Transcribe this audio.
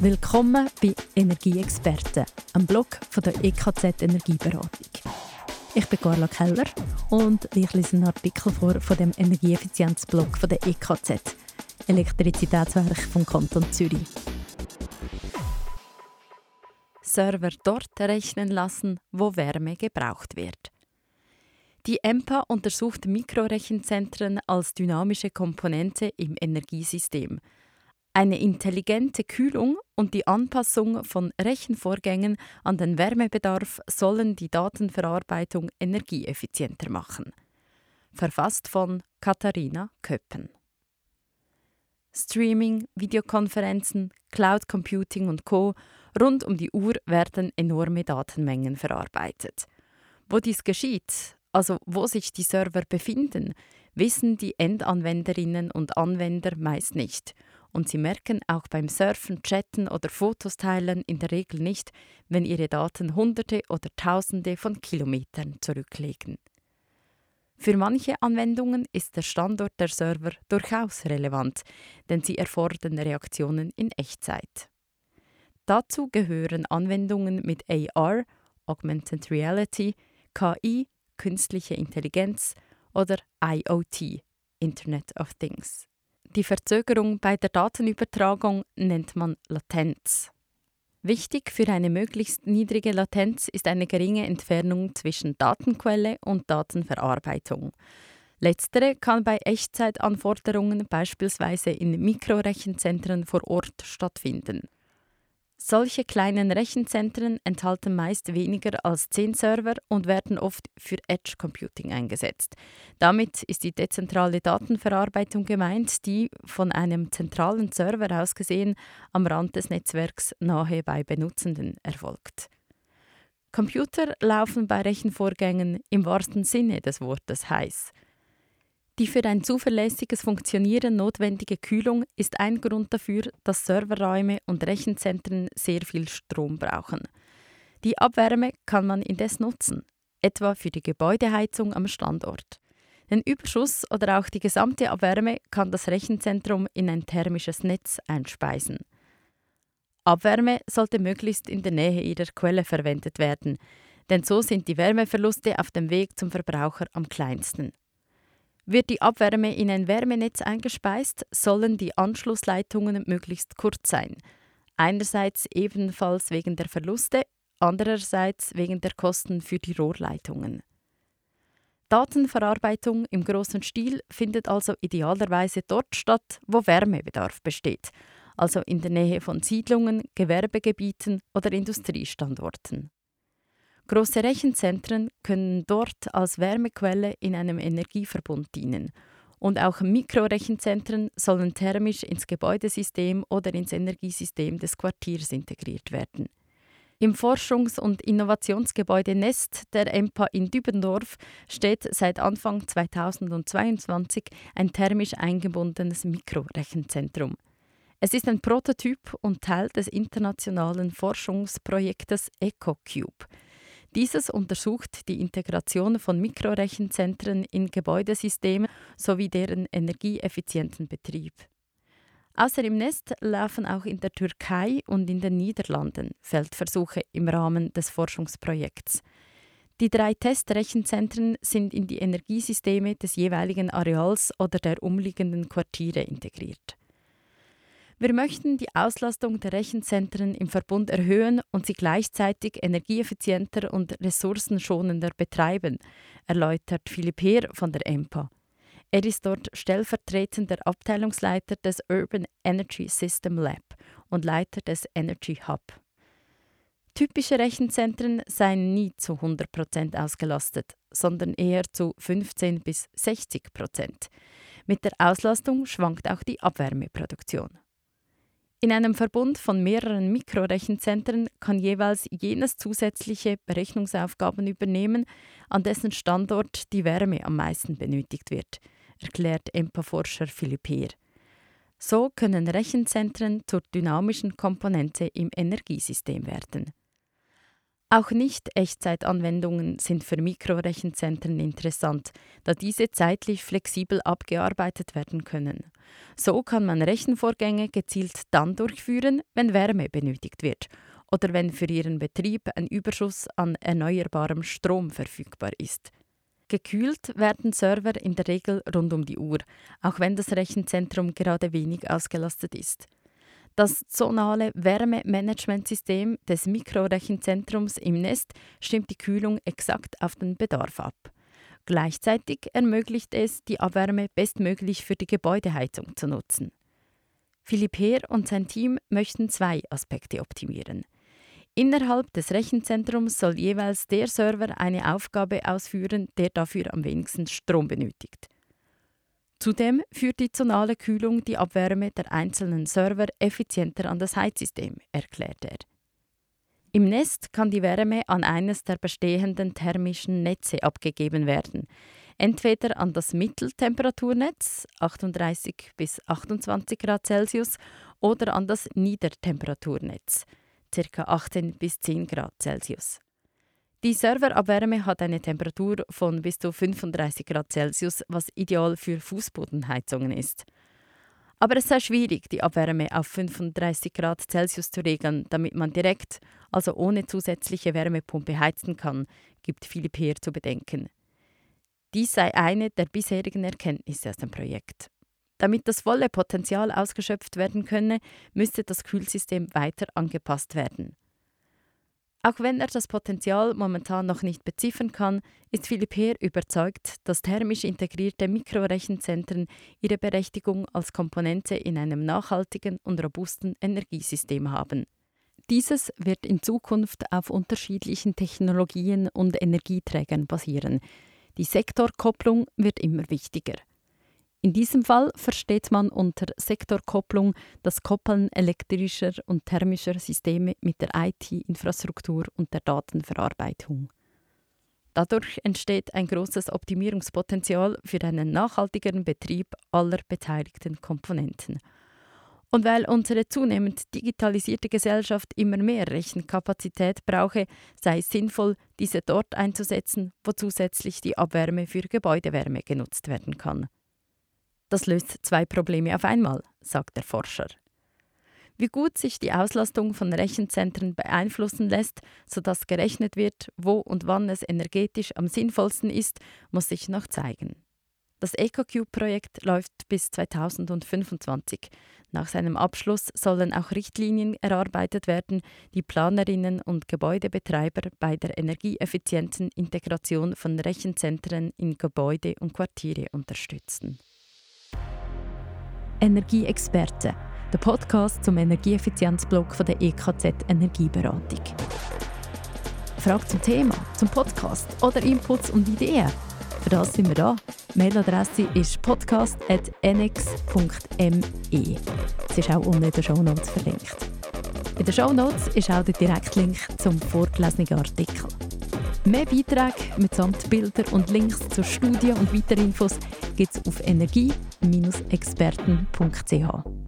Willkommen bei Energieexperten, einem Blog von der EKZ Energieberatung. Ich bin Carla Keller und ich lese einen Artikel vor von dem Energieeffizienzblog von der EKZ, Elektrizitätswerk vom Kanton Zürich. Server dort rechnen lassen, wo Wärme gebraucht wird. Die EMPA untersucht Mikrorechenzentren als dynamische Komponente im Energiesystem – eine intelligente Kühlung und die Anpassung von Rechenvorgängen an den Wärmebedarf sollen die Datenverarbeitung energieeffizienter machen. Verfasst von Katharina Köppen. Streaming, Videokonferenzen, Cloud Computing und Co. rund um die Uhr werden enorme Datenmengen verarbeitet. Wo dies geschieht, also wo sich die Server befinden, wissen die Endanwenderinnen und Anwender meist nicht – und sie merken auch beim Surfen, Chatten oder Fotos teilen in der Regel nicht, wenn ihre Daten Hunderte oder Tausende von Kilometern zurücklegen. Für manche Anwendungen ist der Standort der Server durchaus relevant, denn sie erfordern Reaktionen in Echtzeit. Dazu gehören Anwendungen mit AR, Augmented Reality, KI, künstliche Intelligenz oder IoT, Internet of Things. Die Verzögerung bei der Datenübertragung nennt man Latenz. Wichtig für eine möglichst niedrige Latenz ist eine geringe Entfernung zwischen Datenquelle und Datenverarbeitung. Letztere kann bei Echtzeitanforderungen beispielsweise in Mikrorechenzentren vor Ort stattfinden. Solche kleinen Rechenzentren enthalten meist weniger als 10 Server und werden oft für Edge Computing eingesetzt. Damit ist die dezentrale Datenverarbeitung gemeint, die von einem zentralen Server aus gesehen am Rand des Netzwerks nahe bei Benutzenden erfolgt. Computer laufen bei Rechenvorgängen im wahrsten Sinne des Wortes heiß. Die für ein zuverlässiges Funktionieren notwendige Kühlung ist ein Grund dafür, dass Serverräume und Rechenzentren sehr viel Strom brauchen. Die Abwärme kann man indes nutzen, etwa für die Gebäudeheizung am Standort. Den Überschuss oder auch die gesamte Abwärme kann das Rechenzentrum in ein thermisches Netz einspeisen. Abwärme sollte möglichst in der Nähe ihrer Quelle verwendet werden, denn so sind die Wärmeverluste auf dem Weg zum Verbraucher am kleinsten. Wird die Abwärme in ein Wärmenetz eingespeist, sollen die Anschlussleitungen möglichst kurz sein. Einerseits ebenfalls wegen der Verluste, andererseits wegen der Kosten für die Rohrleitungen. Datenverarbeitung im großen Stil findet also idealerweise dort statt, wo Wärmebedarf besteht, also in der Nähe von Siedlungen, Gewerbegebieten oder Industriestandorten. Große Rechenzentren können dort als Wärmequelle in einem Energieverbund dienen. Und auch Mikrorechenzentren sollen thermisch ins Gebäudesystem oder ins Energiesystem des Quartiers integriert werden. Im Forschungs- und Innovationsgebäude Nest der EMPA in Dübendorf steht seit Anfang 2022 ein thermisch eingebundenes Mikrorechenzentrum. Es ist ein Prototyp und Teil des internationalen Forschungsprojektes EcoCube. Dieses untersucht die Integration von Mikrorechenzentren in Gebäudesysteme sowie deren energieeffizienten Betrieb. Außer im Nest laufen auch in der Türkei und in den Niederlanden Feldversuche im Rahmen des Forschungsprojekts. Die drei Testrechenzentren sind in die Energiesysteme des jeweiligen Areals oder der umliegenden Quartiere integriert. Wir möchten die Auslastung der Rechenzentren im Verbund erhöhen und sie gleichzeitig energieeffizienter und ressourcenschonender betreiben, erläutert Philipp Heer von der EMPA. Er ist dort stellvertretender Abteilungsleiter des Urban Energy System Lab und Leiter des Energy Hub. Typische Rechenzentren seien nie zu 100% ausgelastet, sondern eher zu 15 bis 60%. Mit der Auslastung schwankt auch die Abwärmeproduktion. In einem Verbund von mehreren Mikrorechenzentren kann jeweils jenes zusätzliche Berechnungsaufgaben übernehmen, an dessen Standort die Wärme am meisten benötigt wird, erklärt EMPA-Forscher Philipp Heer. So können Rechenzentren zur dynamischen Komponente im Energiesystem werden. Auch Nicht-Echtzeitanwendungen sind für Mikrorechenzentren interessant, da diese zeitlich flexibel abgearbeitet werden können. So kann man Rechenvorgänge gezielt dann durchführen, wenn Wärme benötigt wird oder wenn für ihren Betrieb ein Überschuss an erneuerbarem Strom verfügbar ist. Gekühlt werden Server in der Regel rund um die Uhr, auch wenn das Rechenzentrum gerade wenig ausgelastet ist. Das zonale Wärmemanagementsystem des Mikrorechenzentrums im Nest stimmt die Kühlung exakt auf den Bedarf ab. Gleichzeitig ermöglicht es, die Abwärme bestmöglich für die Gebäudeheizung zu nutzen. Philipp Heer und sein Team möchten zwei Aspekte optimieren. Innerhalb des Rechenzentrums soll jeweils der Server eine Aufgabe ausführen, der dafür am wenigsten Strom benötigt. Zudem führt die zonale Kühlung die Abwärme der einzelnen Server effizienter an das Heizsystem, erklärt er. Im Nest kann die Wärme an eines der bestehenden thermischen Netze abgegeben werden, entweder an das Mitteltemperaturnetz 38 bis 28 Grad Celsius oder an das Niedertemperaturnetz ca. 18 bis 10 Grad Celsius. Die Serverabwärme hat eine Temperatur von bis zu 35 Grad Celsius, was ideal für Fußbodenheizungen ist. Aber es sei schwierig, die Abwärme auf 35 Grad Celsius zu regeln, damit man direkt, also ohne zusätzliche Wärmepumpe heizen kann, gibt Philipp Heer zu bedenken. Dies sei eine der bisherigen Erkenntnisse aus dem Projekt. Damit das volle Potenzial ausgeschöpft werden könne, müsste das Kühlsystem weiter angepasst werden. Auch wenn er das Potenzial momentan noch nicht beziffern kann, ist Philipp Heer überzeugt, dass thermisch integrierte Mikrorechenzentren ihre Berechtigung als Komponente in einem nachhaltigen und robusten Energiesystem haben. Dieses wird in Zukunft auf unterschiedlichen Technologien und Energieträgern basieren. Die Sektorkopplung wird immer wichtiger. In diesem Fall versteht man unter Sektorkopplung das Koppeln elektrischer und thermischer Systeme mit der IT-Infrastruktur und der Datenverarbeitung. Dadurch entsteht ein großes Optimierungspotenzial für einen nachhaltigeren Betrieb aller beteiligten Komponenten. Und weil unsere zunehmend digitalisierte Gesellschaft immer mehr Rechenkapazität brauche, sei es sinnvoll, diese dort einzusetzen, wo zusätzlich die Abwärme für Gebäudewärme genutzt werden kann. Das löst zwei Probleme auf einmal, sagt der Forscher. Wie gut sich die Auslastung von Rechenzentren beeinflussen lässt, sodass gerechnet wird, wo und wann es energetisch am sinnvollsten ist, muss sich noch zeigen. Das EcoCube-Projekt läuft bis 2025. Nach seinem Abschluss sollen auch Richtlinien erarbeitet werden, die Planerinnen und Gebäudebetreiber bei der energieeffizienten Integration von Rechenzentren in Gebäude und Quartiere unterstützen. Energieexperten, der Podcast zum Energieeffizienzblock der EKZ Energieberatung. Frage zum Thema, zum Podcast oder Inputs und Ideen? Für das sind wir da. Mailadresse ist podcast.nx.me. Sie ist auch unten in den Shownotes verlinkt. In den Shownotes ist auch der Direktlink zum vorgelesenen Artikel. Mehr Beiträge mitsamt Bilder und Links zur Studie und weitere Infos gibt es auf energie-experten.ch.